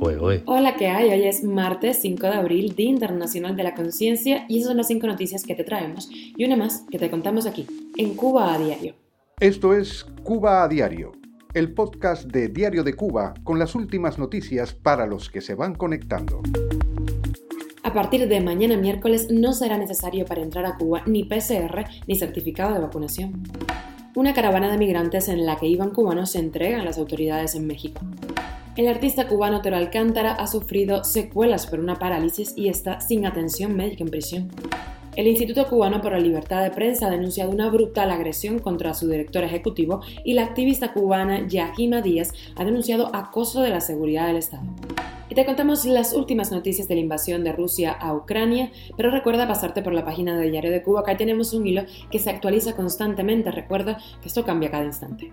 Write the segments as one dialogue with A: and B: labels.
A: Hola, ¿qué hay? Hoy es martes 5 de abril, Día Internacional de la Conciencia, y esas son las cinco noticias que te traemos, y una más que te contamos aquí, en Cuba a Diario.
B: Esto es Cuba a Diario, el podcast de Diario de Cuba con las últimas noticias para los que se van conectando.
A: A partir de mañana miércoles no será necesario para entrar a Cuba ni PCR ni certificado de vacunación. Una caravana de migrantes en la que iban cubanos se entrega a las autoridades en México. El artista cubano Tero Alcántara ha sufrido secuelas por una parálisis y está sin atención médica en prisión. El Instituto Cubano por la Libertad de Prensa ha denunciado una brutal agresión contra su director ejecutivo y la activista cubana Yahima Díaz ha denunciado acoso de la seguridad del Estado. Y te contamos las últimas noticias de la invasión de Rusia a Ucrania, pero recuerda pasarte por la página de Diario de Cuba, acá tenemos un hilo que se actualiza constantemente, recuerda que esto cambia cada instante.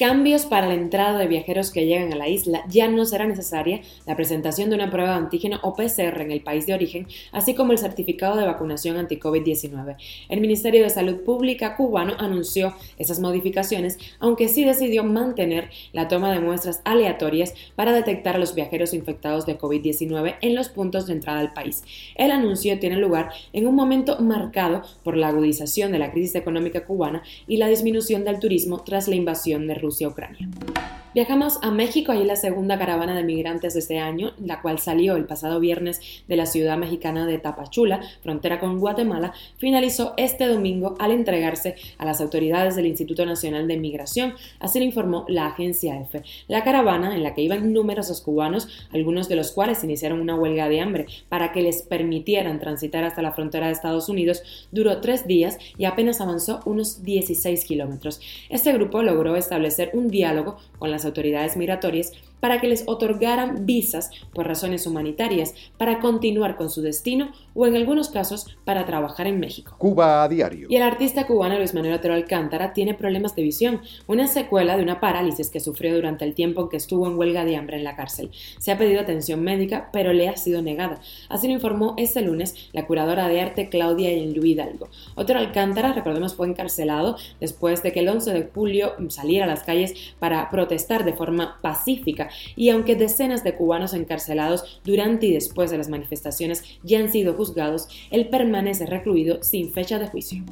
A: Cambios para la entrada de viajeros que llegan a la isla. Ya no será necesaria la presentación de una prueba de antígeno o PCR en el país de origen, así como el certificado de vacunación anti-COVID-19. El Ministerio de Salud Pública cubano anunció esas modificaciones, aunque sí decidió mantener la toma de muestras aleatorias para detectar a los viajeros infectados de COVID-19 en los puntos de entrada al país. El anuncio tiene lugar en un momento marcado por la agudización de la crisis económica cubana y la disminución del turismo tras la invasión de Rusia Rusia-Ucrania. Viajamos a México, ahí la segunda caravana de migrantes de este año, la cual salió el pasado viernes de la ciudad mexicana de Tapachula, frontera con Guatemala, finalizó este domingo al entregarse a las autoridades del Instituto Nacional de Migración, así lo informó la agencia EFE. La caravana, en la que iban numerosos cubanos, algunos de los cuales iniciaron una huelga de hambre para que les permitieran transitar hasta la frontera de Estados Unidos, duró tres días y apenas avanzó unos 16 kilómetros. Este grupo logró establecer un diálogo con las autoridades migratorias para que les otorgaran visas por razones humanitarias para continuar con su destino o en algunos casos para trabajar en México.
B: Cuba a diario.
A: Y el artista cubano Luis Manuel Otero Alcántara tiene problemas de visión, una secuela de una parálisis que sufrió durante el tiempo en que estuvo en huelga de hambre en la cárcel. Se ha pedido atención médica, pero le ha sido negada. Así lo informó este lunes la curadora de arte Claudia Luis Hidalgo. Otero Alcántara, recordemos, fue encarcelado después de que el 11 de julio saliera a las calles para protestar de forma pacífica y aunque decenas de cubanos encarcelados durante y después de las manifestaciones ya han sido juzgados, él permanece recluido sin fecha de juicio.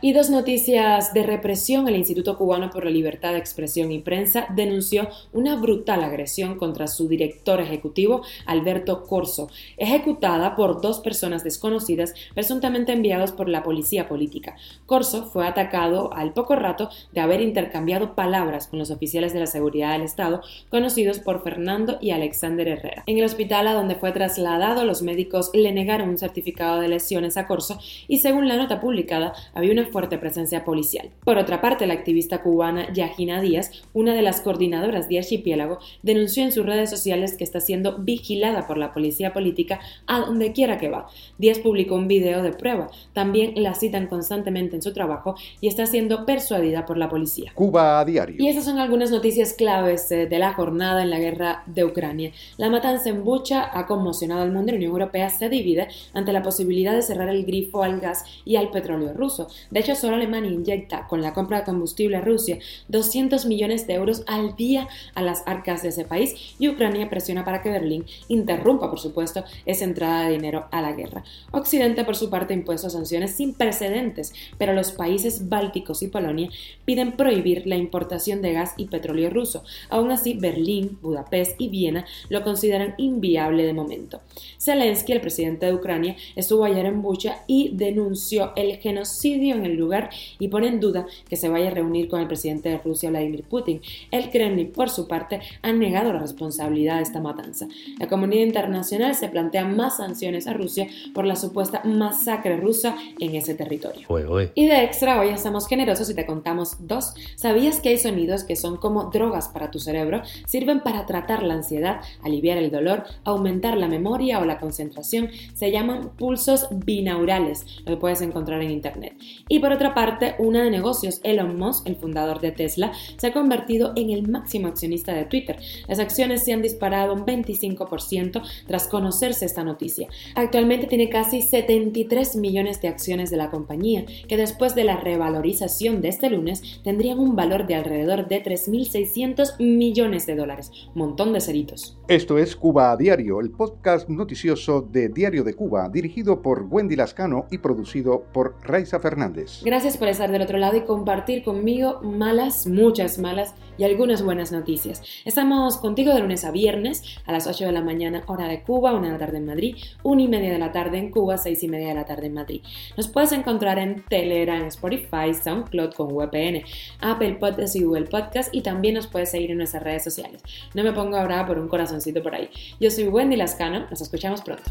A: Y dos noticias de represión. El Instituto Cubano por la Libertad de Expresión y Prensa denunció una brutal agresión contra su director ejecutivo, Alberto Corso, ejecutada por dos personas desconocidas presuntamente enviados por la policía política. Corso fue atacado al poco rato de haber intercambiado palabras con los oficiales de la seguridad del Estado, conocidos por Fernando y Alexander Herrera. En el hospital a donde fue trasladado, los médicos le negaron un certificado de lesiones a Corso y según la nota publicada, había una fuerte presencia policial. Por otra parte, la activista cubana Yajina Díaz, una de las coordinadoras de Archipiélago, denunció en sus redes sociales que está siendo vigilada por la policía política a donde quiera que va. Díaz publicó un video de prueba. También la citan constantemente en su trabajo y está siendo persuadida por la policía.
B: Cuba a diario.
A: Y esas son algunas noticias claves eh, de la jornada en la guerra de Ucrania. La matanza en Bucha ha conmocionado al mundo y la Unión Europea se divide ante la posibilidad de cerrar el grifo al gas y al petróleo ruso. De hecho, solo Alemania inyecta con la compra de combustible a Rusia 200 millones de euros al día a las arcas de ese país y Ucrania presiona para que Berlín interrumpa, por supuesto, esa entrada de dinero a la guerra. Occidente, por su parte, ha impuesto sanciones sin precedentes, pero los países bálticos y Polonia piden prohibir la importación de gas y petróleo ruso. Aún así, Berlín, Budapest y Viena lo consideran inviable de momento. Zelensky, el presidente de Ucrania, estuvo ayer en Bucha y denunció el genocidio en el lugar y pone en duda que se vaya a reunir con el presidente de Rusia, Vladimir Putin. El Kremlin, por su parte, ha negado la responsabilidad de esta matanza. La comunidad internacional se plantea más sanciones a Rusia por la supuesta masacre rusa en ese territorio. Y de extra, hoy estamos generosos y te contamos dos. ¿Sabías que hay sonidos que son como drogas para tu cerebro? Sirven sirven para tratar la ansiedad, aliviar el dolor, aumentar la memoria o la concentración. Se llaman pulsos binaurales, lo que puedes encontrar en internet. Y por otra parte, una de negocios, Elon Musk, el fundador de Tesla, se ha convertido en el máximo accionista de Twitter. Las acciones se han disparado un 25% tras conocerse esta noticia. Actualmente tiene casi 73 millones de acciones de la compañía, que después de la revalorización de este lunes tendrían un valor de alrededor de 3.600 millones de dólares. Montón de ceritos.
B: Esto es Cuba a Diario, el podcast noticioso de Diario de Cuba, dirigido por Wendy Lascano y producido por Raiza Fernández.
A: Gracias por estar del otro lado y compartir conmigo malas, muchas malas y algunas buenas noticias. Estamos contigo de lunes a viernes a las 8 de la mañana hora de Cuba, 1 de la tarde en Madrid, 1 y media de la tarde en Cuba, 6 y media de la tarde en Madrid. Nos puedes encontrar en Telegram, Spotify, SoundCloud con VPN, Apple Podcasts y Google Podcast y también nos puedes seguir en nuestras redes sociales. No me pongo ahora por un corazoncito por ahí. Yo soy Wendy Lascano, nos escuchamos pronto.